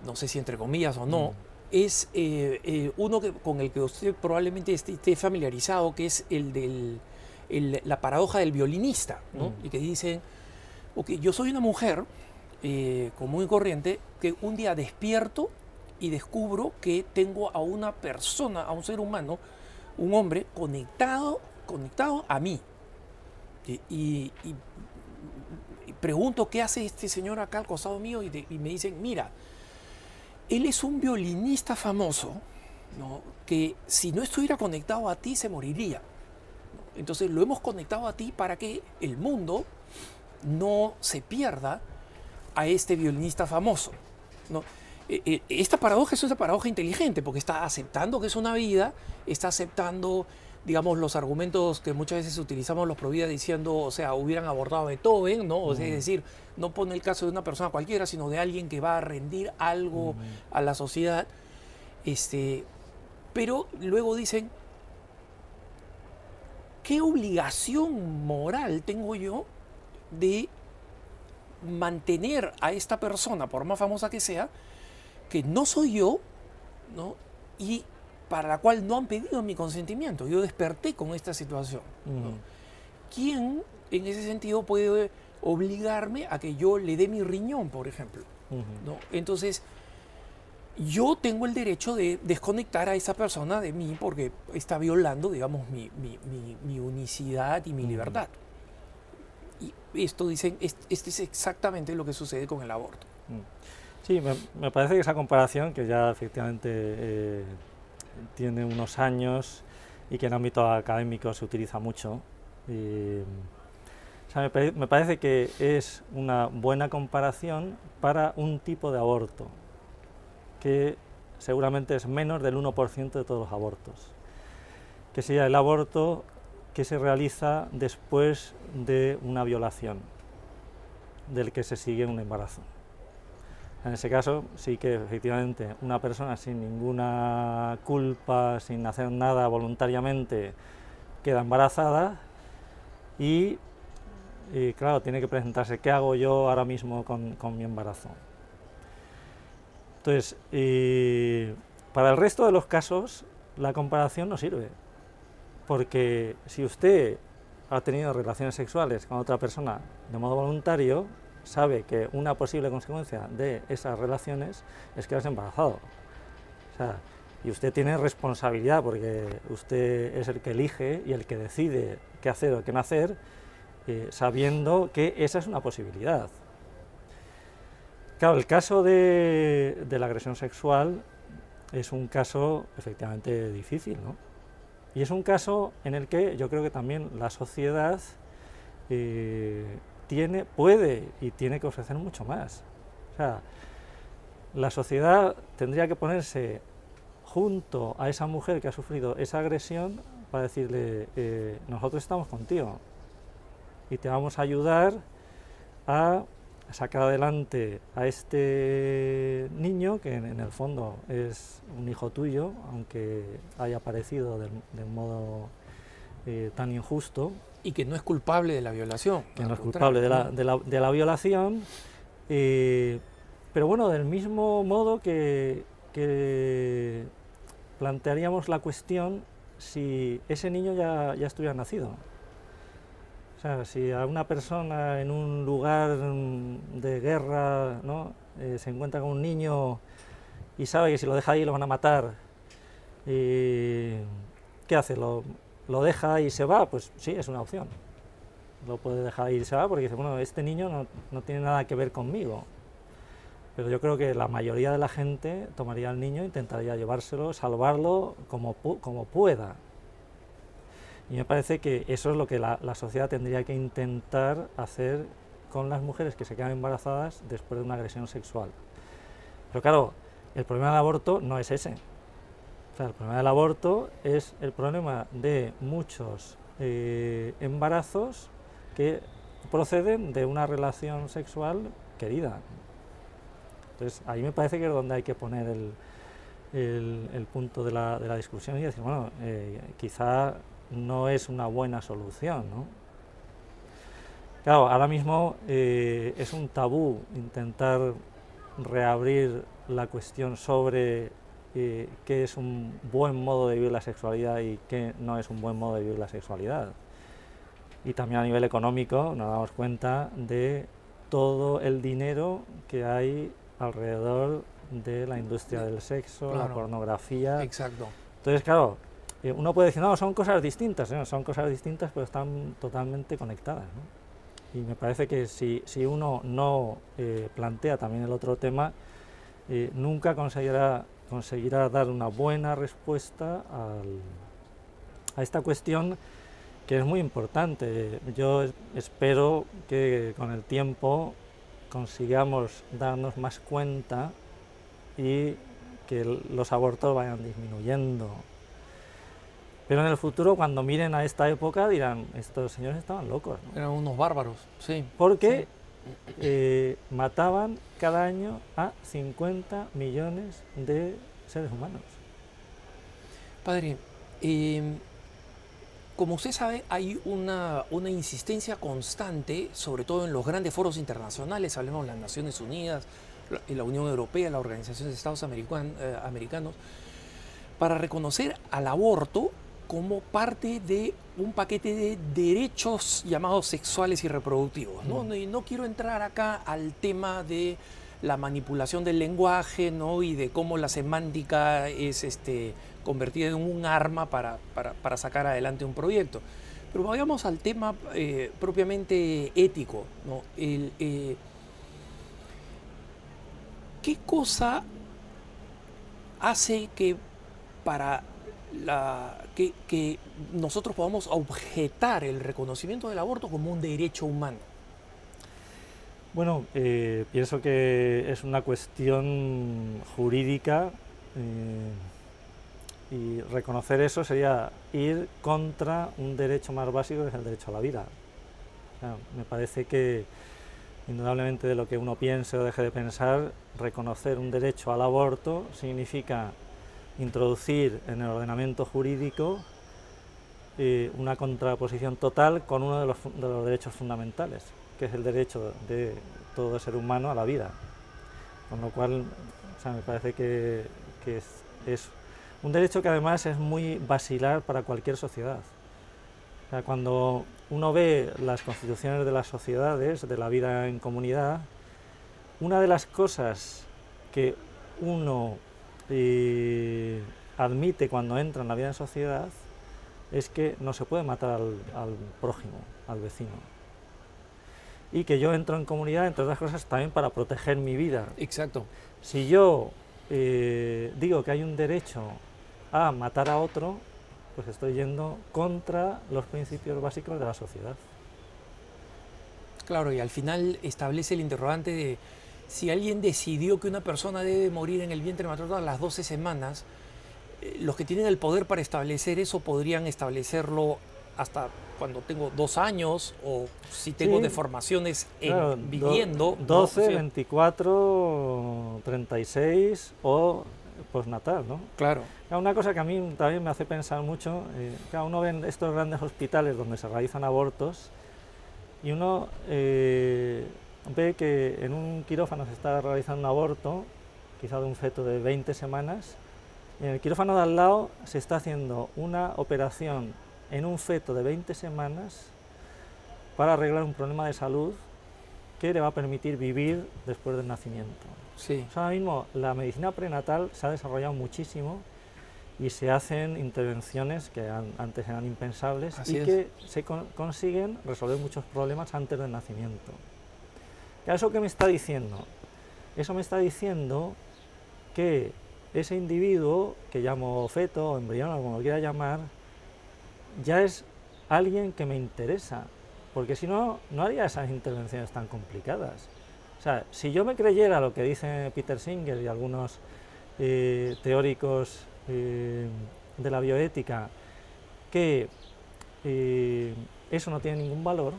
no sé si entre comillas o no, mm. Es eh, eh, uno que, con el que usted probablemente esté, familiarizado, que es el de la paradoja del violinista, ¿no? Mm. y que dicen, ok, yo soy una mujer eh, común y corriente que un día despierto y descubro que tengo a una persona, a un ser humano, un hombre conectado, conectado a mí. y pregunto qué hace este señor acá al costado mío y, me dicen, mira, él es un violinista famoso, que si no estuviera conectado a ti se moriría. Entonces lo hemos conectado a ti para que el mundo no se pierda a este violinista famoso. ¿no? E, e, esta paradoja es una paradoja inteligente porque está aceptando que es una vida, está aceptando digamos, los argumentos que muchas veces utilizamos los Provida diciendo, o sea, hubieran abordado a Beethoven, ¿no? es decir, no pone el caso de una persona cualquiera, sino de alguien que va a rendir algo a la sociedad. Este, pero luego dicen, ¿qué obligación moral tengo yo de mantener a esta persona, por más famosa que sea, que no soy yo, ¿no? Y para la cual no han pedido mi consentimiento. Yo desperté con esta situación. ¿Quién en ese sentido puede obligarme a que yo le dé mi riñón, por ejemplo? ¿no? Entonces, yo tengo el derecho de desconectar a esa persona de mí porque está violando, digamos, mi, mi, unicidad y mi libertad. Y esto dicen, este es exactamente lo que sucede con el aborto. Sí, me, parece que esa comparación, que ya efectivamente eh, tiene unos años y que en ámbito académico se utiliza mucho. me, parece que es una buena comparación para un tipo de aborto, que seguramente es menos del 1% de todos los abortos, que sería el aborto que se realiza después de una violación, del que se sigue un embarazo. En ese caso, sí que efectivamente una persona sin ninguna culpa, sin hacer nada voluntariamente, queda embarazada y claro, tiene que presentarse, ¿qué hago yo ahora mismo con mi embarazo? Entonces, para el resto de los casos, la comparación no sirve, porque si usted ha tenido relaciones sexuales con otra persona de modo voluntario, sabe que una posible consecuencia de esas relaciones es que has embarazado. Y usted tiene responsabilidad porque usted es el que elige y el que decide qué hacer o qué no hacer, eh, sabiendo que esa es una posibilidad. Claro, el caso de, la agresión sexual es un caso efectivamente difícil, ¿no? Y es un caso en el que yo creo que también la sociedad eh, tiene, puede y tiene que ofrecer mucho más. O sea, la sociedad tendría que ponerse junto a esa mujer que ha sufrido esa agresión para decirle, eh, nosotros estamos contigo y te vamos a ayudar a sacar adelante a este niño, que en, el fondo es un hijo tuyo, aunque haya aparecido de, un modo eh, tan injusto. Y que no es culpable de la violación. Que no es culpable de la, de la, de la violación. Eh, pero bueno, del mismo modo que, que plantearíamos la cuestión si ese niño ya, ya estuviera nacido. O sea, si a una persona en un lugar de guerra ¿no? Eh, se encuentra con un niño y sabe que si lo deja ahí lo van a matar, y ¿qué hace? ¿Lo, ¿Lo deja y se va? Pues sí, es una opción. Lo puede dejar y se va porque dice, bueno, este niño no, no tiene nada que ver conmigo. Pero yo creo que la mayoría de la gente tomaría al niño, intentaría llevárselo, salvarlo como, como pueda. Y me parece que eso es lo que la, sociedad tendría que intentar hacer con las mujeres que se quedan embarazadas después de una agresión sexual. Pero claro, el problema del aborto no es ese. El problema del aborto es el problema de muchos eh, embarazos que proceden de una relación sexual querida, entonces, ahí me parece que es donde hay que poner el, el, punto de la, de la, discusión y decir, bueno, eh, quizá no es una buena solución, ¿no? Claro, ahora mismo eh, es un tabú intentar reabrir la cuestión sobre eh, qué es un buen modo de vivir la sexualidad y qué no es un buen modo de vivir la sexualidad. Y también a nivel económico nos damos cuenta de todo el dinero que hay alrededor de la industria del sexo, la pornografía. Exacto. Entonces, claro, eh, uno puede decir, no, son cosas distintas, son cosas distintas, pero están totalmente conectadas. Y me parece que si, si uno no eh, plantea también el otro tema, eh, nunca conseguirá, conseguirá dar una buena respuesta a esta cuestión que es muy importante. Yo espero que con el tiempo consigamos darnos más cuenta y que los abortos vayan disminuyendo. Pero en el futuro, cuando miren a esta época, dirán, estos señores estaban locos. Eran unos bárbaros, sí. Porque eh, mataban cada año a 50 millones de seres humanos. Padre, eh, como usted sabe, hay una, insistencia constante, sobre todo en los grandes foros internacionales, hablemos de las Naciones Unidas, la, Unión Europea, la Organización de Estados eh, Americanos, para reconocer al aborto como parte de un paquete de derechos llamados sexuales y reproductivos. ¿no? Y no quiero entrar acá al tema de la manipulación del lenguaje ¿no? y de cómo la semántica es este, convertida en un arma para, sacar adelante un proyecto. Pero vayamos al tema eh, propiamente ético. ¿no? Eh, ¿Qué cosa hace que para la, que, nosotros podamos objetar el reconocimiento del aborto como un derecho humano? Bueno, eh, pienso que es una cuestión jurídica y reconocer eso sería ir contra un derecho más básico que es el derecho a la vida. me parece que, indudablemente de lo que uno piense o deje de pensar, reconocer un derecho al aborto significa introducir en el ordenamiento jurídico eh, una contraposición total con uno de los, de los, derechos fundamentales, que es el derecho de todo ser humano a la vida. Con lo cual, o sea, me parece que, que es, es, un derecho que además es muy basilar para cualquier sociedad. O sea, cuando uno ve las constituciones de las sociedades, de la vida en comunidad, una de las cosas que uno eh, admite cuando entra en la vida en sociedad es que no se puede matar al, al, prójimo, al vecino. Y que yo entro en comunidad, entre otras cosas, también para proteger mi vida. Exacto. Si yo eh, digo que hay un derecho a matar a otro, pues estoy yendo contra los principios básicos de la sociedad. Claro, y al final establece el interrogante de si alguien decidió que una persona debe morir en el vientre materno a las 12 semanas, eh, los que tienen el poder para establecer eso podrían establecerlo hasta cuando tengo dos años o si tengo sí, deformaciones en, claro, viviendo. Do, 12, ¿no? 24, 36 o postnatal, ¿no? Claro. Una cosa que a mí también me hace pensar mucho, eh, claro, uno ve en estos grandes hospitales donde se realizan abortos y uno eh, ve que en un quirófano se está realizando un aborto, quizá de un feto de 20 semanas, y en el quirófano de al lado se está haciendo una operación en un feto de 20 semanas para arreglar un problema de salud que le va a permitir vivir después del nacimiento. Sí. O sea, ahora mismo la medicina prenatal se ha desarrollado muchísimo y se hacen intervenciones que an antes eran impensables Así y es. que se con consiguen resolver muchos problemas antes del nacimiento. ¿Eso qué me está diciendo? Eso me está diciendo que ese individuo, que llamo feto o embrión o como lo quiera llamar, ya es alguien que me interesa, porque si no, no haría esas intervenciones tan complicadas. O sea, si yo me creyera lo que dice Peter Singer y algunos eh, teóricos eh, de la bioética, que eh, eso no tiene ningún valor,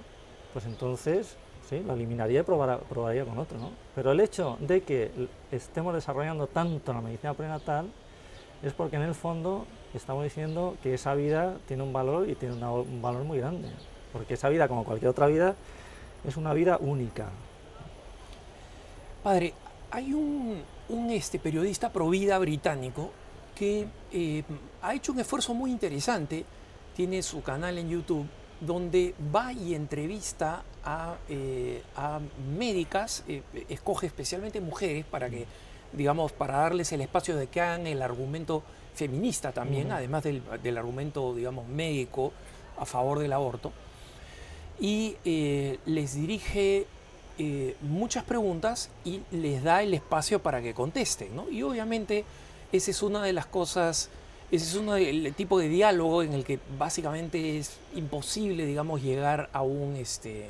pues entonces sí, lo eliminaría y probar, probaría con otro. ¿no? Pero el hecho de que estemos desarrollando tanto la medicina prenatal es porque en el fondo estamos diciendo que esa vida tiene un valor y tiene un valor muy grande. Porque esa vida, como cualquier otra vida, es una vida única. Padre, hay un, un este, periodista pro vida británico que eh, ha hecho un esfuerzo muy interesante, tiene su canal en YouTube, donde va y entrevista a, eh, a médicas, eh, escoge especialmente mujeres para que, digamos, para darles el espacio de que hagan el argumento feminista también, uh -huh. además del, del, argumento, digamos, médico a favor del aborto, y eh, les dirige muchas preguntas y les da el espacio para que contesten, ¿no? Y obviamente esa es una de las cosas, ese es uno del tipo de diálogo en el que básicamente es imposible, digamos, llegar a un, este,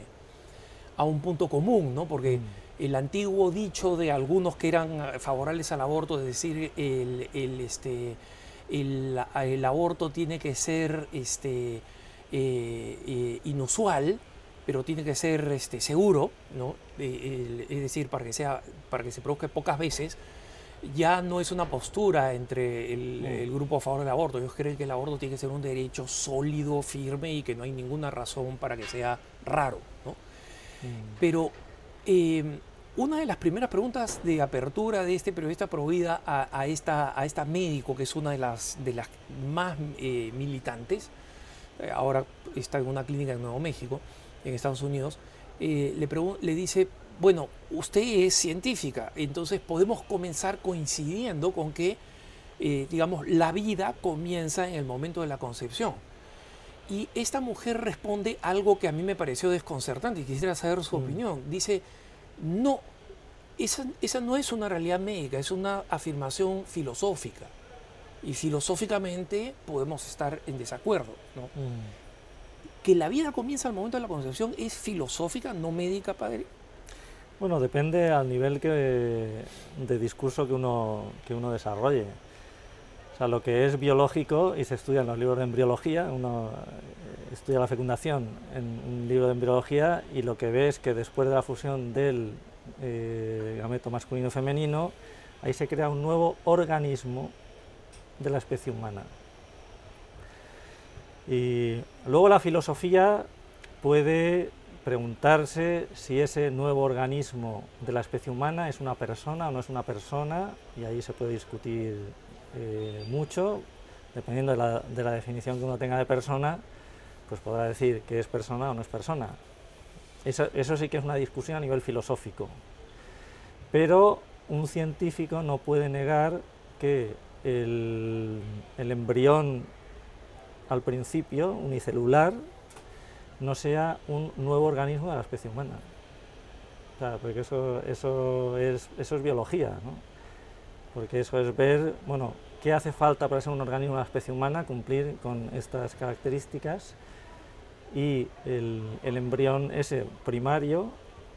a un punto común, ¿no? Porque mm. el antiguo dicho de algunos que eran favorables al aborto, es decir, el, el este, el, el, aborto tiene que ser este, eh, eh, inusual, pero tiene que ser este, seguro, ¿no? Eh, es decir, para que, sea, para que se produzca pocas veces, ya no es una postura entre el, el, grupo a favor del aborto. Ellos creen que el aborto tiene que ser un derecho sólido, firme y que no hay ninguna razón para que sea raro. ¿no? Pero eh, una de las primeras preguntas de apertura de este periodista Provida a, a, esta, a esta médico, que es una de las, de las más eh, militantes, eh, ahora está en una clínica en Nuevo México, en Estados Unidos, eh, le, le dice, bueno, usted es científica, entonces podemos comenzar coincidiendo con que, eh, digamos, la vida comienza en el momento de la concepción. Y esta mujer responde algo que a mí me pareció desconcertante y quisiera saber su mm. opinión. Dice, no, esa, esa no es una realidad médica, es una afirmación filosófica. Y filosóficamente podemos estar en desacuerdo. ¿no? Mm. Que la vida comienza al momento de la concepción es filosófica, no médica, padre. Bueno, depende al nivel que, de discurso que uno, que uno desarrolle. O sea, lo que es biológico, y se estudia en los libros de embriología, uno estudia la fecundación en un libro de embriología y lo que ve es que después de la fusión del eh, gameto masculino y femenino, ahí se crea un nuevo organismo de la especie humana. Y luego la filosofía puede preguntarse si ese nuevo organismo de la especie humana es una persona o no es una persona, y ahí se puede discutir eh, mucho, dependiendo de la, de la, definición que uno tenga de persona, pues podrá decir que es persona o no es persona. Eso, eso sí que es una discusión a nivel filosófico. Pero un científico no puede negar que el, el embrión al principio, unicelular, no sea un nuevo organismo de la especie humana. Porque eso, eso, es, eso es biología, ¿no? Porque eso es ver, bueno, qué hace falta para ser un organismo la especie humana, cumplir con estas características y el, el embrión ese primario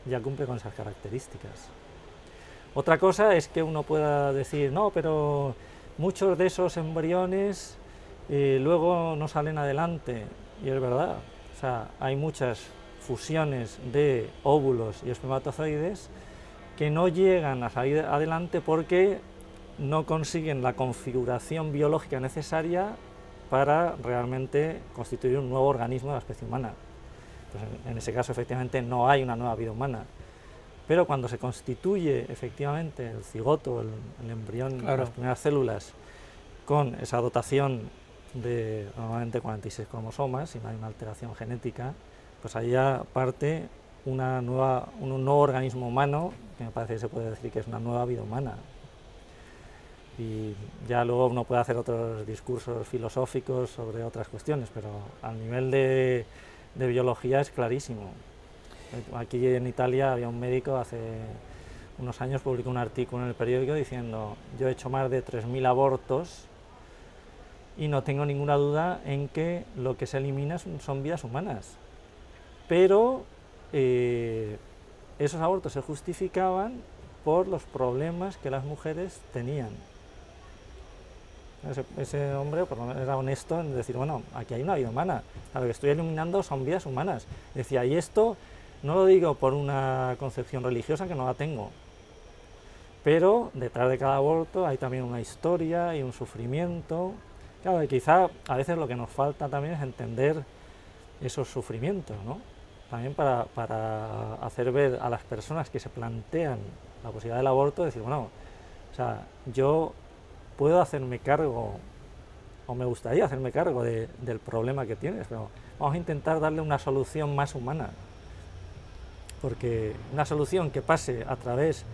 ya cumple con esas características. Otra cosa es que uno pueda decir, no, pero muchos de esos embriones eh, luego no salen adelante, y es verdad, o sea, hay muchas fusiones de óvulos y espermatozoides que no llegan a salir adelante porque no consiguen la configuración biológica necesaria para realmente constituir un nuevo organismo de la especie humana. Pues en, en, ese caso, efectivamente, no hay una nueva vida humana. Pero cuando se constituye efectivamente el cigoto, el, el embrión, claro. las primeras células, con esa dotación de normalmente 46 cromosomas, si no hay una alteración genética, pues ahí ya parte una nueva, un nuevo organismo humano, que me parece que se puede decir que es una nueva vida humana. Y ya luego uno puede hacer otros discursos filosóficos sobre otras cuestiones, pero al nivel de, biología es clarísimo. Aquí en Italia había un médico hace unos años publicó un artículo en el periódico diciendo yo he hecho más de 3.000 abortos y no tengo ninguna duda en que lo que se elimina son vidas humanas. Pero eh, esos abortos se justificaban por los problemas que las mujeres tenían. Ese, hombre por lo menos era honesto en decir, bueno, aquí hay una vida humana, lo que estoy eliminando son vidas humanas. Decía, y esto no lo digo por una concepción religiosa que no la tengo, pero detrás de cada aborto hay también una historia y un sufrimiento Claro, y quizá a veces lo que nos falta también es entender esos sufrimientos, ¿no? También para, para, hacer ver a las personas que se plantean la posibilidad del aborto, decir, bueno, o sea, yo puedo hacerme cargo, o me gustaría hacerme cargo de, del problema que tienes, pero vamos a intentar darle una solución más humana. Porque una solución que pase a través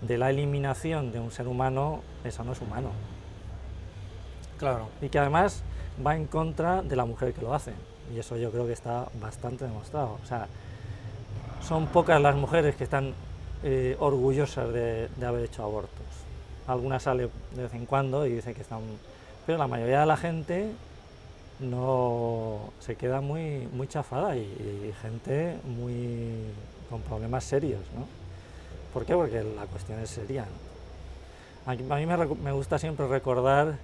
de la eliminación de un ser humano, eso no es humano. Claro. Y que además va en contra de la mujer que lo hace. Y eso yo creo que está bastante demostrado. O sea, son pocas las mujeres que están eh, orgullosas de, de, haber hecho abortos. Algunas sale de vez en cuando y dicen que están... Pero la mayoría de la gente no se queda muy, muy chafada y, y gente muy con problemas serios, ¿no? ¿Por qué? Porque la cuestión es seria. A mí me, gusta siempre recordar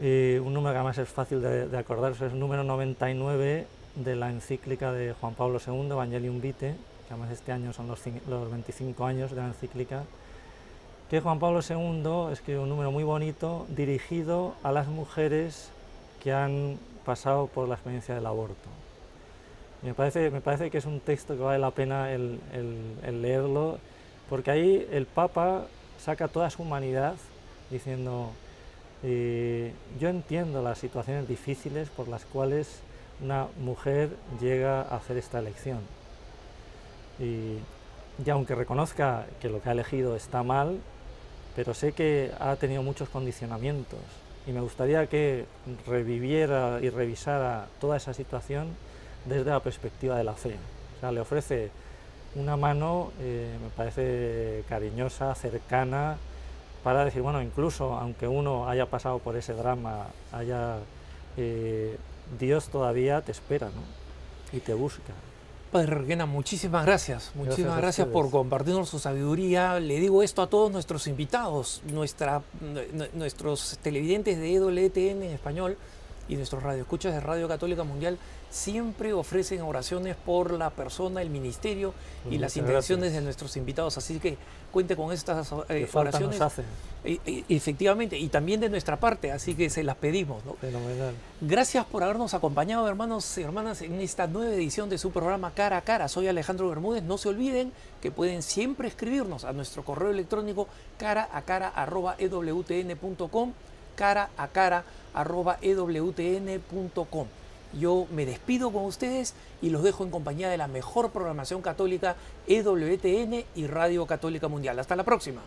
eh, un número que además es fácil de, de acordarse, es el número 99 de la encíclica de Juan Pablo II, Evangelium Vitae, que además este año son los, los 25 años de la encíclica, que Juan Pablo II escribe un número muy bonito dirigido a las mujeres que han pasado por la experiencia del aborto. Me parece, me parece que es un texto que vale la pena el, leerlo, porque ahí el Papa saca toda su humanidad diciendo, eh, yo entiendo las situaciones difíciles por las cuales una mujer llega a hacer esta elección. Y, aunque reconozca que lo que ha elegido está mal, pero sé que ha tenido muchos condicionamientos y me gustaría que reviviera y revisara toda esa situación desde la perspectiva de la fe. O sea, le ofrece una mano, eh, me parece cariñosa, cercana, para decir, bueno, incluso aunque uno haya pasado por ese drama, haya, eh, Dios todavía te espera ¿no? y te busca. Padre Requena, muchísimas gracias. Muchísimas gracias, gracias por compartirnos su sabiduría. Le digo esto a todos nuestros invitados, nuestra, nuestros televidentes de EWTN en español. y nuestros radioescuchas de Radio Católica Mundial siempre ofrecen oraciones por la persona, el ministerio y las intenciones de nuestros invitados. Así que cuente con estas eh, oraciones. E, e, efectivamente, y también de nuestra parte, así que se las pedimos. Fenomenal. Gracias por habernos acompañado, hermanos y hermanas, en esta nueva edición de su programa Cara a Cara. Soy Alejandro Bermúdez. No se olviden que pueden siempre escribirnos a nuestro correo electrónico cara a cara cara a cara arroba ewtn.com. Yo me despido con ustedes y los dejo en compañía de la mejor programación católica EWTN y Radio Católica Mundial. Hasta la próxima.